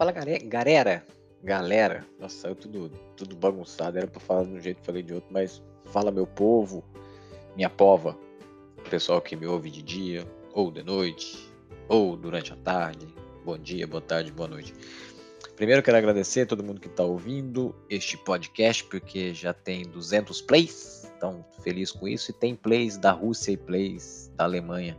Fala galera, galera, nossa, saiu tudo, tudo bagunçado, era pra falar de um jeito, falei de outro, mas fala meu povo, minha pova, pessoal que me ouve de dia, ou de noite, ou durante a tarde, bom dia, boa tarde, boa noite. Primeiro quero agradecer a todo mundo que está ouvindo este podcast, porque já tem 200 plays, então feliz com isso, e tem plays da Rússia e plays da Alemanha.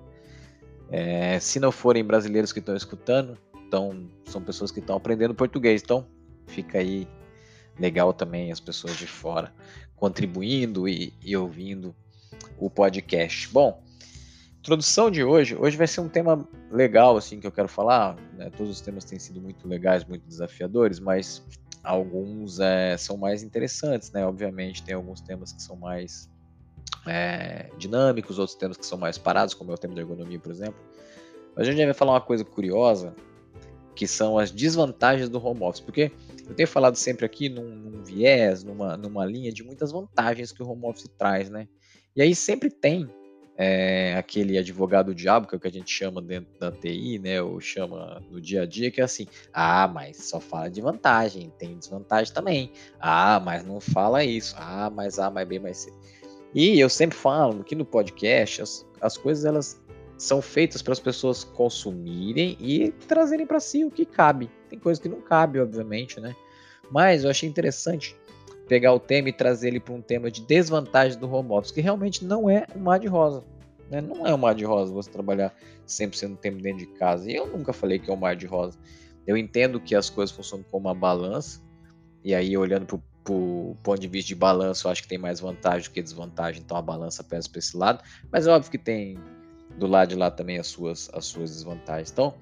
É, se não forem brasileiros que estão escutando, então são pessoas que estão aprendendo português. Então fica aí legal também as pessoas de fora contribuindo e, e ouvindo o podcast. Bom, introdução de hoje, hoje vai ser um tema legal assim que eu quero falar. Né? Todos os temas têm sido muito legais, muito desafiadores, mas alguns é, são mais interessantes, né? Obviamente tem alguns temas que são mais é, dinâmicos, outros temas que são mais parados, como é o tema da ergonomia, por exemplo. Mas a gente vai falar uma coisa curiosa que são as desvantagens do home office, porque eu tenho falado sempre aqui num, num, viés, numa, numa linha de muitas vantagens que o home office traz, né? E aí sempre tem é, aquele advogado diabo, que é o que a gente chama dentro da TI, né? Ou chama no dia a dia, que é assim, ah, mas só fala de vantagem, tem desvantagem também. Ah, mas não fala isso. Ah, mas A, mais B, mais C. E eu sempre falo que no podcast as, as coisas elas são feitas para as pessoas consumirem e trazerem para si o que cabe. Tem coisas que não cabe, obviamente, né? Mas eu achei interessante pegar o tema e trazer ele para um tema de desvantagem do home office, que realmente não é um mar de rosa. Né? Não é um mar de rosa você trabalhar 100% do tempo dentro de casa. E eu nunca falei que é um mar de rosa. Eu entendo que as coisas funcionam como uma balança, e aí olhando para o ponto de vista de balanço, eu acho que tem mais vantagem do que desvantagem, então a balança pesa para esse lado. Mas é óbvio que tem do lado de lá também as suas, as suas desvantagens. Então,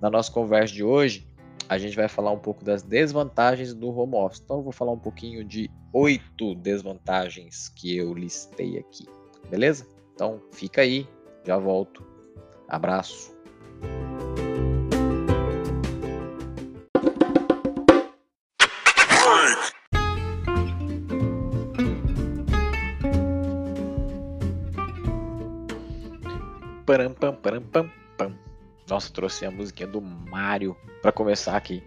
na nossa conversa de hoje, a gente vai falar um pouco das desvantagens do home office. Então, eu vou falar um pouquinho de oito desvantagens que eu listei aqui, beleza? Então, fica aí, já volto. Abraço. Nossa, trouxe a musiquinha do Mario para começar aqui.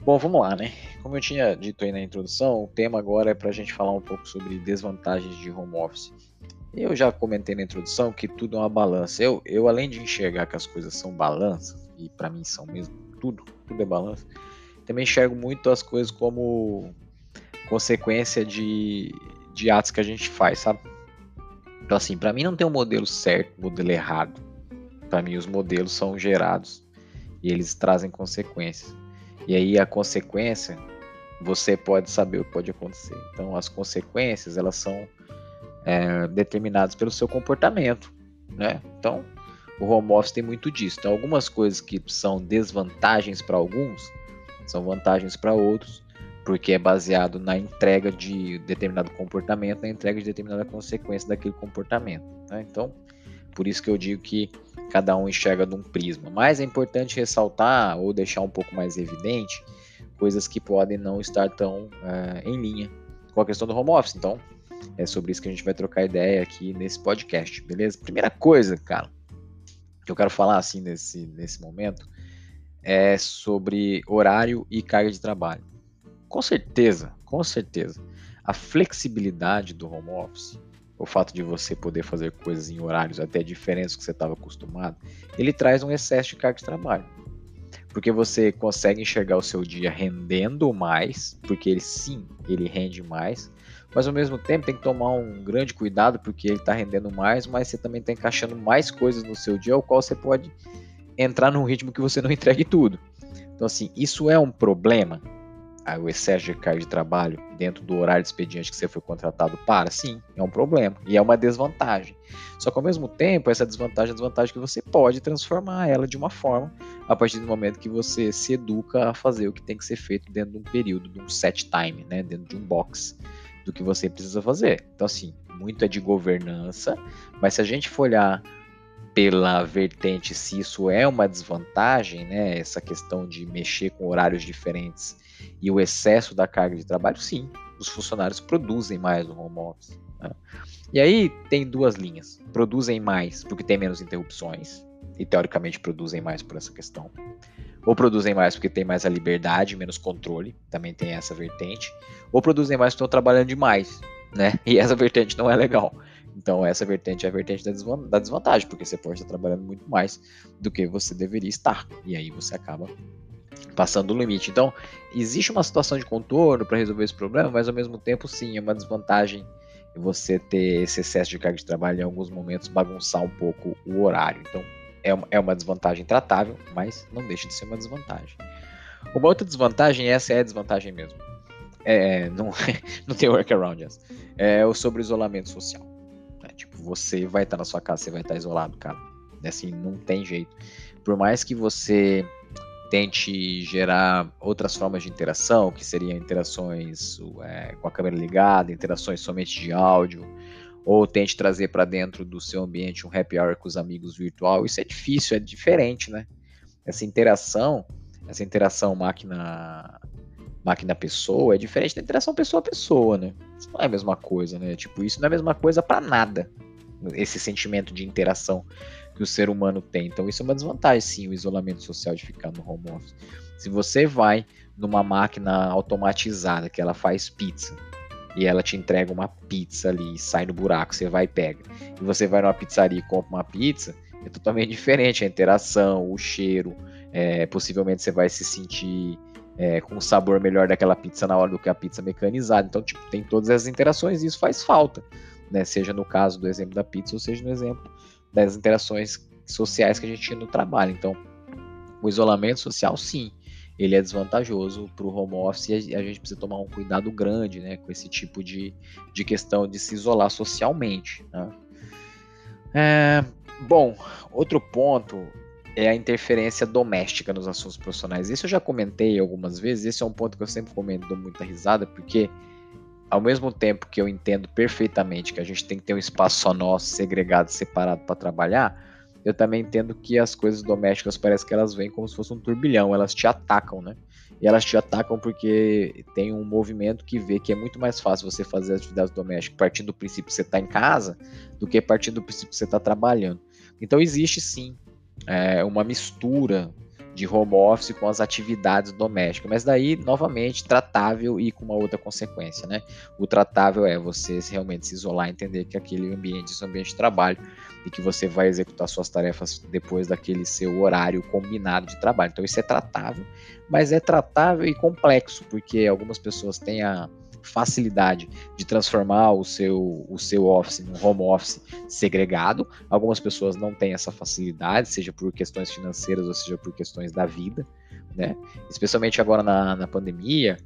Bom, vamos lá, né? Como eu tinha dito aí na introdução, o tema agora é para a gente falar um pouco sobre desvantagens de home office. Eu já comentei na introdução que tudo é uma balança. Eu, eu além de enxergar que as coisas são balanças, e para mim são mesmo tudo, tudo é balança, também enxergo muito as coisas como consequência de, de atos que a gente faz, sabe? Então, assim, para mim não tem um modelo certo, modelo errado. Para mim, os modelos são gerados e eles trazem consequências. E aí, a consequência, você pode saber o que pode acontecer. Então, as consequências, elas são é, determinadas pelo seu comportamento, né? Então, o home office tem muito disso. Então, algumas coisas que são desvantagens para alguns, são vantagens para outros porque é baseado na entrega de determinado comportamento, na entrega de determinada consequência daquele comportamento. Né? Então, por isso que eu digo que cada um enxerga de um prisma. Mas é importante ressaltar ou deixar um pouco mais evidente coisas que podem não estar tão uh, em linha com a questão do home office. Então, é sobre isso que a gente vai trocar ideia aqui nesse podcast, beleza? Primeira coisa, cara, que eu quero falar assim nesse, nesse momento é sobre horário e carga de trabalho. Com certeza, com certeza. A flexibilidade do home office, o fato de você poder fazer coisas em horários até diferentes do que você estava acostumado, ele traz um excesso de carga de trabalho. Porque você consegue enxergar o seu dia rendendo mais, porque ele sim, ele rende mais, mas ao mesmo tempo tem que tomar um grande cuidado porque ele está rendendo mais, mas você também está encaixando mais coisas no seu dia, ao qual você pode entrar num ritmo que você não entregue tudo. Então, assim, isso é um problema o excesso de carga de trabalho dentro do horário de expediente que você foi contratado para, sim, é um problema e é uma desvantagem. Só que ao mesmo tempo, essa desvantagem é desvantagem que você pode transformar ela de uma forma a partir do momento que você se educa a fazer o que tem que ser feito dentro de um período, de um set time, né, dentro de um box do que você precisa fazer. Então, assim, muito é de governança, mas se a gente for olhar pela vertente se isso é uma desvantagem, né, essa questão de mexer com horários diferentes e o excesso da carga de trabalho, sim, os funcionários produzem mais no home office. Né? E aí tem duas linhas: produzem mais porque tem menos interrupções, e teoricamente produzem mais por essa questão. Ou produzem mais porque tem mais a liberdade, menos controle, também tem essa vertente. Ou produzem mais porque estão trabalhando demais, né? E essa vertente não é legal. Então, essa vertente é a vertente da desvantagem, porque você pode estar trabalhando muito mais do que você deveria estar. E aí você acaba passando o limite. Então, existe uma situação de contorno para resolver esse problema, mas ao mesmo tempo, sim, é uma desvantagem você ter esse excesso de carga de trabalho em alguns momentos bagunçar um pouco o horário. Então, é uma desvantagem tratável, mas não deixa de ser uma desvantagem. Uma outra desvantagem, essa é a desvantagem mesmo. É, não, não tem workaround. É o sobre isolamento social. Tipo, você vai estar na sua casa, você vai estar isolado, cara. Assim, não tem jeito. Por mais que você tente gerar outras formas de interação, que seriam interações é, com a câmera ligada, interações somente de áudio, ou tente trazer para dentro do seu ambiente um happy hour com os amigos virtual, isso é difícil, é diferente, né? Essa interação, essa interação máquina máquina pessoa é diferente da interação pessoa pessoa, né? Isso não é a mesma coisa, né? Tipo, isso não é a mesma coisa para nada. Esse sentimento de interação que o ser humano tem. Então, isso é uma desvantagem, sim, o isolamento social de ficar no home office. Se você vai numa máquina automatizada que ela faz pizza e ela te entrega uma pizza ali, sai no buraco, você vai e pega. E você vai numa pizzaria e compra uma pizza, é totalmente diferente a interação, o cheiro. É, possivelmente você vai se sentir é, com um sabor melhor daquela pizza na hora do que a pizza mecanizada. Então, tipo, tem todas essas interações e isso faz falta, né? Seja no caso do exemplo da pizza ou seja no exemplo das interações sociais que a gente tinha no trabalho. Então, o isolamento social, sim, ele é desvantajoso para o home office e a gente precisa tomar um cuidado grande né, com esse tipo de, de questão de se isolar socialmente. Né? É, bom, outro ponto é a interferência doméstica nos assuntos profissionais. Isso eu já comentei algumas vezes, esse é um ponto que eu sempre comento, dou muita risada, porque ao mesmo tempo que eu entendo perfeitamente que a gente tem que ter um espaço só nosso, segregado, separado para trabalhar, eu também entendo que as coisas domésticas parece que elas vêm como se fosse um turbilhão, elas te atacam, né? E elas te atacam porque tem um movimento que vê que é muito mais fácil você fazer atividades domésticas partindo do princípio que você está em casa do que partindo do princípio que você está trabalhando. Então existe sim é, uma mistura de home office com as atividades domésticas, mas daí, novamente, tratável e com uma outra consequência, né? O tratável é você realmente se isolar, entender que aquele ambiente um ambiente de trabalho e que você vai executar suas tarefas depois daquele seu horário combinado de trabalho. Então, isso é tratável, mas é tratável e complexo, porque algumas pessoas têm a facilidade de transformar o seu, o seu office num home office segregado. Algumas pessoas não têm essa facilidade, seja por questões financeiras ou seja por questões da vida, né? Especialmente agora na, na pandemia,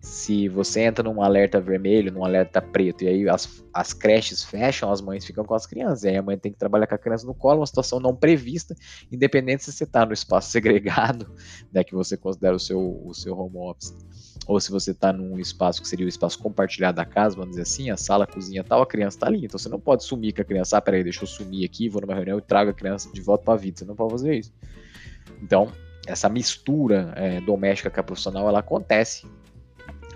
se você entra num alerta vermelho, num alerta preto, e aí as, as creches fecham, as mães ficam com as crianças, e aí a mãe tem que trabalhar com a criança no colo, uma situação não prevista, independente se você está no espaço segregado, né, que você considera o seu, o seu home office, ou se você está num espaço que seria o espaço compartilhado da casa, vamos dizer assim, a sala, a cozinha tal, a criança está ali, então você não pode sumir com a criança, ah, peraí, deixa eu sumir aqui, vou numa reunião e trago a criança de volta para a vida, você não pode fazer isso. Então, essa mistura é, doméstica com a profissional, ela acontece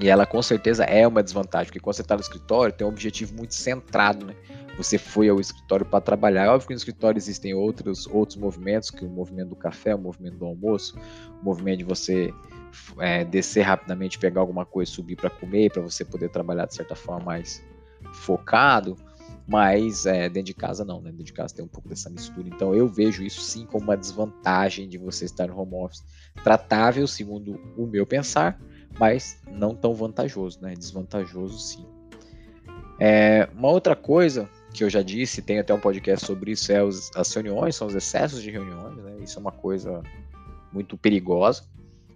e ela com certeza é uma desvantagem, porque quando você está no escritório, tem um objetivo muito centrado, né? Você foi ao escritório para trabalhar. É óbvio que no escritório existem outros, outros movimentos, que o movimento do café, o movimento do almoço, o movimento de você é, descer rapidamente, pegar alguma coisa, subir para comer, para você poder trabalhar de certa forma mais focado. Mas é, dentro de casa não, né? Dentro de casa tem um pouco dessa mistura. Então eu vejo isso sim como uma desvantagem de você estar no home office. Tratável, segundo o meu pensar, mas não tão vantajoso, né? Desvantajoso sim. É, uma outra coisa que eu já disse, tem até um podcast sobre isso, é os, as reuniões, são os excessos de reuniões, né? Isso é uma coisa muito perigosa,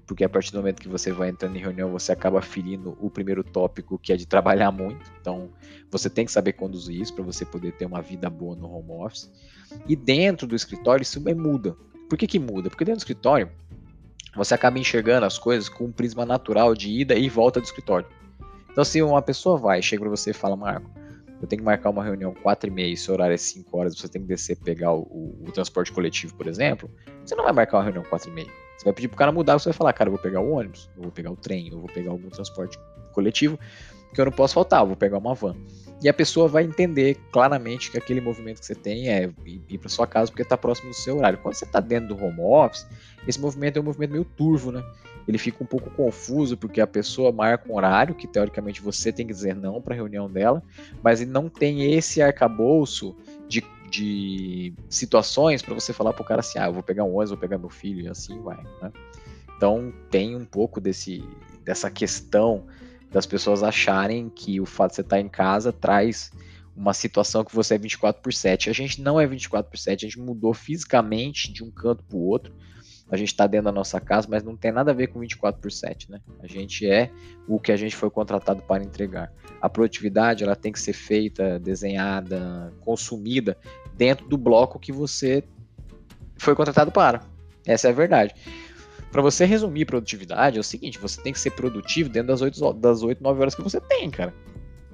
porque a partir do momento que você vai entrando em reunião, você acaba ferindo o primeiro tópico, que é de trabalhar muito. Então, você tem que saber conduzir isso para você poder ter uma vida boa no home office. E dentro do escritório, isso muda. Por que, que muda? Porque dentro do escritório, você acaba enxergando as coisas com um prisma natural de ida e volta do escritório. Então, se uma pessoa vai, chega para você e fala, Marco, eu tenho que marcar uma reunião 4 e meia, se o horário é 5 horas, você tem que descer pegar o, o, o, transporte coletivo, por exemplo, você não vai marcar uma reunião 4 e meia. Você vai pedir pro cara mudar, você vai falar, cara, eu vou pegar o ônibus, eu vou pegar o trem, eu vou pegar algum transporte coletivo, que eu não posso faltar, eu vou pegar uma van. E a pessoa vai entender claramente que aquele movimento que você tem é ir para sua casa porque está próximo do seu horário. Quando você está dentro do home office, esse movimento é um movimento meio turvo, né? Ele fica um pouco confuso porque a pessoa marca um horário que teoricamente você tem que dizer não para a reunião dela, mas ele não tem esse arcabouço de, de situações para você falar para o cara assim, ah, eu vou pegar um ônibus, vou pegar meu filho e assim vai, né? Então tem um pouco desse, dessa questão das pessoas acharem que o fato de você estar em casa traz uma situação que você é 24 por 7. A gente não é 24 por 7, a gente mudou fisicamente de um canto para o outro. A gente está dentro da nossa casa, mas não tem nada a ver com 24 por 7, né? A gente é o que a gente foi contratado para entregar. A produtividade, ela tem que ser feita, desenhada, consumida dentro do bloco que você foi contratado para. Essa é a verdade. Para você resumir produtividade, é o seguinte: você tem que ser produtivo dentro das 8, das 8 9 horas que você tem, cara.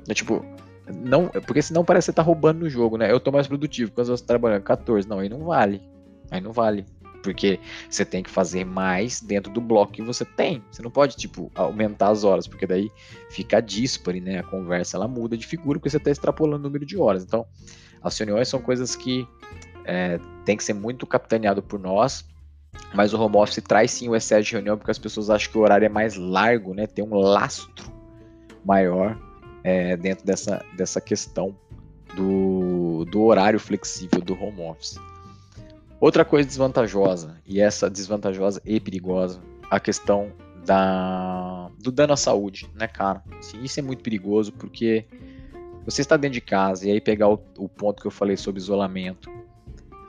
É tipo, não, porque senão parece que você tá roubando no jogo, né? Eu tô mais produtivo quando você tá trabalhando 14. Não, aí não vale. Aí não vale. Porque você tem que fazer mais dentro do bloco que você tem. Você não pode, tipo, aumentar as horas, porque daí fica dispare, né? A conversa ela muda de figura porque você está extrapolando o número de horas. Então, as reuniões são coisas que é, tem que ser muito capitaneado por nós mas o home office traz sim o excesso de reunião porque as pessoas acham que o horário é mais largo, né? Tem um lastro maior é, dentro dessa, dessa questão do, do horário flexível do home office. Outra coisa desvantajosa, e essa desvantajosa e perigosa, a questão da, do dano à saúde, né, cara? Assim, isso é muito perigoso porque você está dentro de casa e aí pegar o, o ponto que eu falei sobre isolamento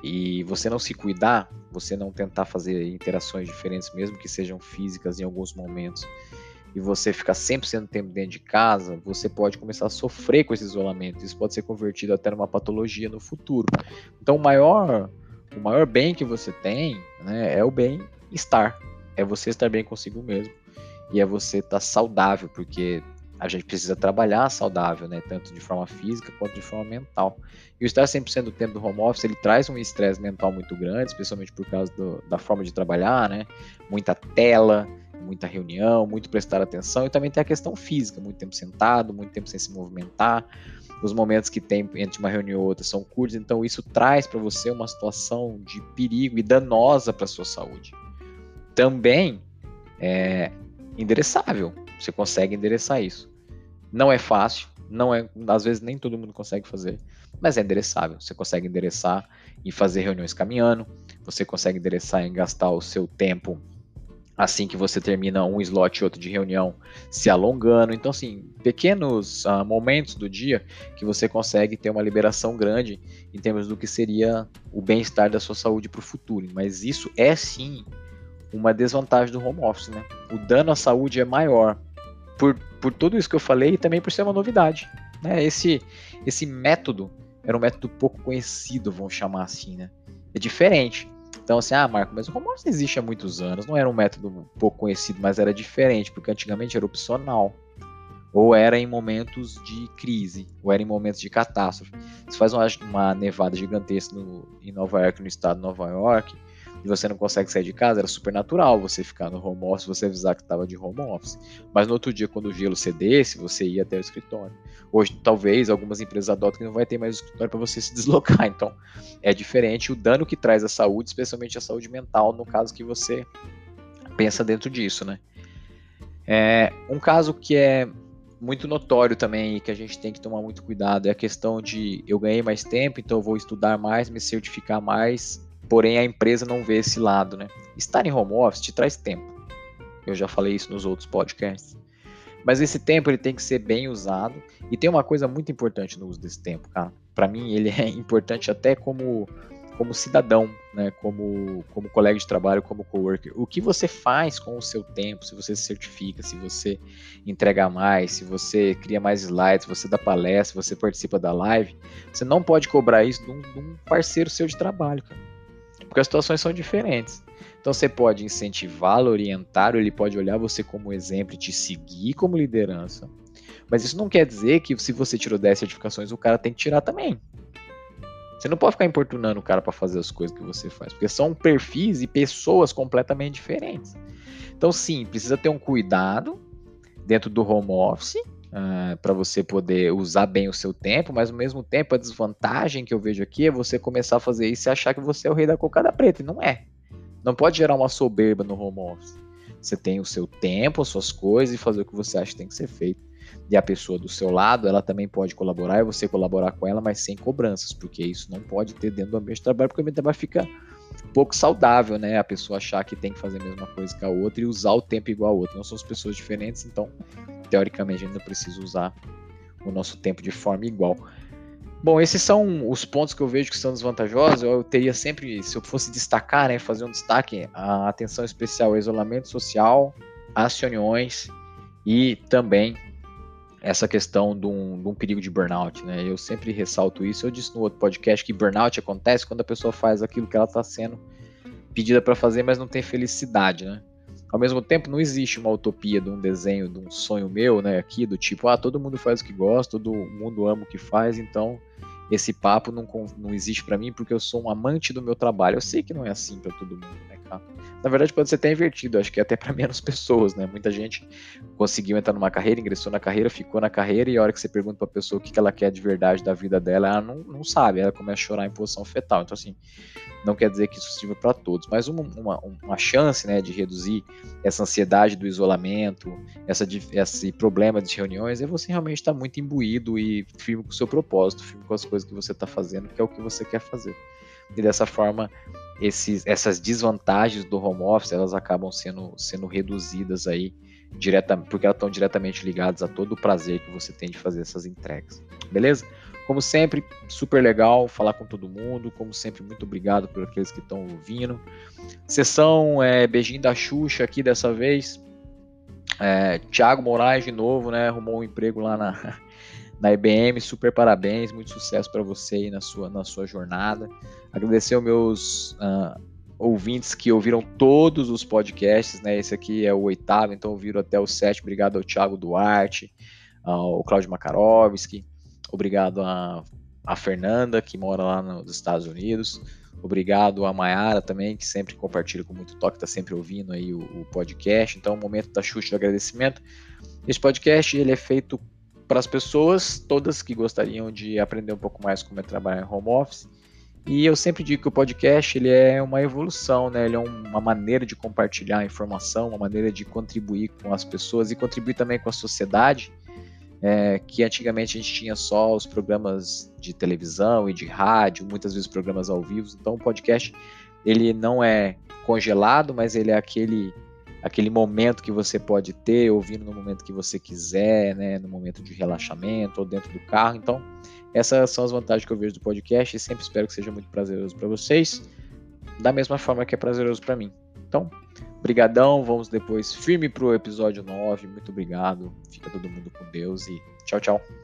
e você não se cuidar, você não tentar fazer interações diferentes, mesmo que sejam físicas em alguns momentos, e você ficar sempre sendo tempo dentro de casa, você pode começar a sofrer com esse isolamento. Isso pode ser convertido até numa patologia no futuro. Então, o maior, o maior bem que você tem né, é o bem-estar. É você estar bem consigo mesmo. E é você estar saudável, porque a gente precisa trabalhar saudável, né? Tanto de forma física quanto de forma mental. E o estar 100% do tempo do home office, ele traz um estresse mental muito grande, especialmente por causa do, da forma de trabalhar, né? Muita tela, muita reunião, muito prestar atenção. E também tem a questão física, muito tempo sentado, muito tempo sem se movimentar. Os momentos que tem entre uma reunião e outra são curtos, então isso traz para você uma situação de perigo e danosa para sua saúde. Também é endereçável, você consegue endereçar isso. Não é fácil, não é, às vezes nem todo mundo consegue fazer, mas é endereçável. Você consegue endereçar e fazer reuniões caminhando, você consegue endereçar em gastar o seu tempo assim que você termina um slot e outro de reunião se alongando. Então, assim, pequenos uh, momentos do dia que você consegue ter uma liberação grande em termos do que seria o bem-estar da sua saúde para o futuro. Mas isso é sim uma desvantagem do home office, né? O dano à saúde é maior por, por tudo isso que eu falei e também por ser uma novidade. Né? Esse, esse método era um método pouco conhecido, vamos chamar assim, né? É diferente. Então, assim, ah, Marco, mas o office existe há muitos anos, não era um método pouco conhecido, mas era diferente, porque antigamente era opcional. Ou era em momentos de crise, ou era em momentos de catástrofe. Você faz uma, uma nevada gigantesca no, em Nova York, no estado de Nova York, e você não consegue sair de casa, era super natural você ficar no home office, você avisar que estava de home office. Mas no outro dia, quando o gelo cedesse, você ia até o escritório. Hoje, talvez, algumas empresas adotem que não vai ter mais escritório para você se deslocar. Então, é diferente o dano que traz à saúde, especialmente a saúde mental, no caso que você pensa dentro disso, né? É, um caso que é muito notório também e que a gente tem que tomar muito cuidado é a questão de eu ganhei mais tempo, então eu vou estudar mais, me certificar mais Porém, a empresa não vê esse lado, né? Estar em home office te traz tempo. Eu já falei isso nos outros podcasts. Mas esse tempo ele tem que ser bem usado. E tem uma coisa muito importante no uso desse tempo, cara. Para mim, ele é importante até como, como cidadão, né? Como, como colega de trabalho, como coworker. O que você faz com o seu tempo? Se você se certifica, se você entrega mais, se você cria mais slides, se você dá palestra, se você participa da live, você não pode cobrar isso de um, de um parceiro seu de trabalho, cara porque as situações são diferentes. Então você pode incentivá-lo, orientar, ele pode olhar você como exemplo e te seguir como liderança. Mas isso não quer dizer que se você tirou 10 certificações, o cara tem que tirar também. Você não pode ficar importunando o cara para fazer as coisas que você faz, porque são perfis e pessoas completamente diferentes. Então, sim, precisa ter um cuidado dentro do home office, uh, para você poder usar bem o seu tempo, mas ao mesmo tempo a desvantagem que eu vejo aqui é você começar a fazer isso e achar que você é o rei da cocada preta, e não é. Não pode gerar uma soberba no home office. Você tem o seu tempo, as suas coisas e fazer o que você acha que tem que ser feito. E a pessoa do seu lado, ela também pode colaborar e você colaborar com ela, mas sem cobranças, porque isso não pode ter dentro do ambiente de trabalho, porque o ambiente de trabalho fica pouco saudável, né? A pessoa achar que tem que fazer a mesma coisa que a outra e usar o tempo igual a outra. Nós somos pessoas diferentes, então, teoricamente, a gente não precisa usar o nosso tempo de forma igual. Bom, esses são os pontos que eu vejo que são desvantajosos. Eu teria sempre, se eu fosse destacar, né, fazer um destaque, a atenção especial ao isolamento social, às reuniões e também essa questão de um, de um, perigo de burnout, né? Eu sempre ressalto isso. Eu disse no outro podcast que burnout acontece quando a pessoa faz aquilo que ela está sendo pedida para fazer, mas não tem felicidade, né? Ao mesmo tempo, não existe uma utopia de um desenho, de um sonho meu, né? Aqui do tipo, ah, todo mundo faz o que gosta, todo mundo ama o que faz, então esse papo não, não existe para mim porque eu sou um amante do meu trabalho. Eu sei que não é assim para todo mundo, né, cara? Na verdade, pode ser até invertido, acho que é até para menos pessoas, né? Muita gente conseguiu entrar numa carreira, ingressou na carreira, ficou na carreira, e a hora que você pergunta pra pessoa o que ela quer de verdade da vida dela, ela não, não sabe, ela começa a chorar em posição fetal. Então, assim, não quer dizer que isso sirva para todos, mas uma, uma, uma, chance né, de reduzir essa ansiedade do isolamento, essa, esse problema de reuniões, é você realmente estar tá muito imbuído e firme com o seu propósito, firme com as coisas que você está fazendo, que é o que você quer fazer. E dessa forma, esses, essas desvantagens do home office elas acabam sendo, sendo reduzidas aí diretamente, porque elas estão diretamente ligadas a todo o prazer que você tem de fazer essas entregas. Beleza? Como sempre, super legal falar com todo mundo. Como sempre, muito obrigado por aqueles que estão ouvindo. Sessão é, beijinho da Xuxa aqui dessa vez. É, Tiago Moraes de novo, né? Arrumou um emprego lá na, na IBM. Super parabéns, muito sucesso para você aí na sua, na sua jornada. Agradecer aos meus uh, ouvintes que ouviram todos os podcasts, né? Esse aqui é o oitavo, então ouviram até o sétimo. Obrigado ao Thiago Duarte, ao Cláudio Makarovski, obrigado a, a Fernanda, que mora lá nos Estados Unidos. Obrigado a Mayara também, que sempre compartilha com muito toque, está sempre ouvindo aí o, o, podcast. Então, o momento da chute de agradecimento. Esse podcast ele é feito para as pessoas todas que gostariam de aprender um pouco mais como é trabalhar em home office. E eu sempre digo que o podcast ele é uma evolução, né? Ele é uma maneira de compartilhar informação, uma maneira de contribuir com as pessoas e contribuir também com a sociedade. É, que antigamente a gente tinha só os programas de televisão e de rádio, muitas vezes programas ao vivo. Então o podcast ele não é congelado, mas ele é aquele aquele momento que você pode ter, ouvindo no momento que você quiser, né, no momento de relaxamento ou dentro do carro. Então, essas são as vantagens que eu vejo do podcast e sempre espero que seja muito prazeroso para vocês, da mesma forma que é prazeroso para mim. Então, brigadão, vamos depois firme pro episódio 9. Muito obrigado. Fica todo mundo com Deus e tchau, tchau.